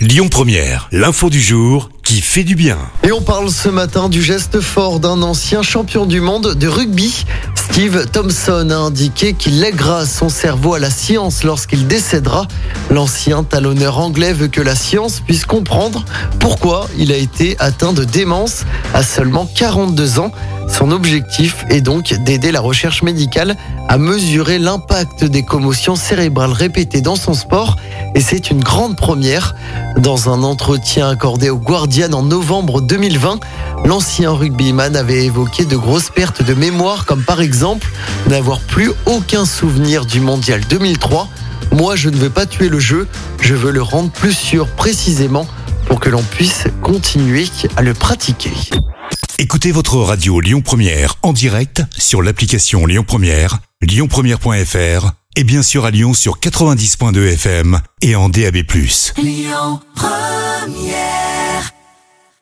Lyon Première, l'info du jour qui fait du bien. Et on parle ce matin du geste fort d'un ancien champion du monde de rugby. Steve Thompson a indiqué qu'il lèguera son cerveau à la science lorsqu'il décédera. L'ancien talonneur anglais veut que la science puisse comprendre pourquoi il a été atteint de démence à seulement 42 ans. Son objectif est donc d'aider la recherche médicale à mesurer l'impact des commotions cérébrales répétées dans son sport et c'est une grande première. Dans un entretien accordé au Guardian en novembre 2020, l'ancien rugbyman avait évoqué de grosses pertes de mémoire comme par exemple n'avoir plus aucun souvenir du mondial 2003. Moi, je ne veux pas tuer le jeu, je veux le rendre plus sûr précisément pour que l'on puisse continuer à le pratiquer. Écoutez votre radio Lyon Première en direct sur l'application Lyon Première, lyonpremière.fr et bien sûr à Lyon sur 90.2 FM et en DAB+. Lyon Première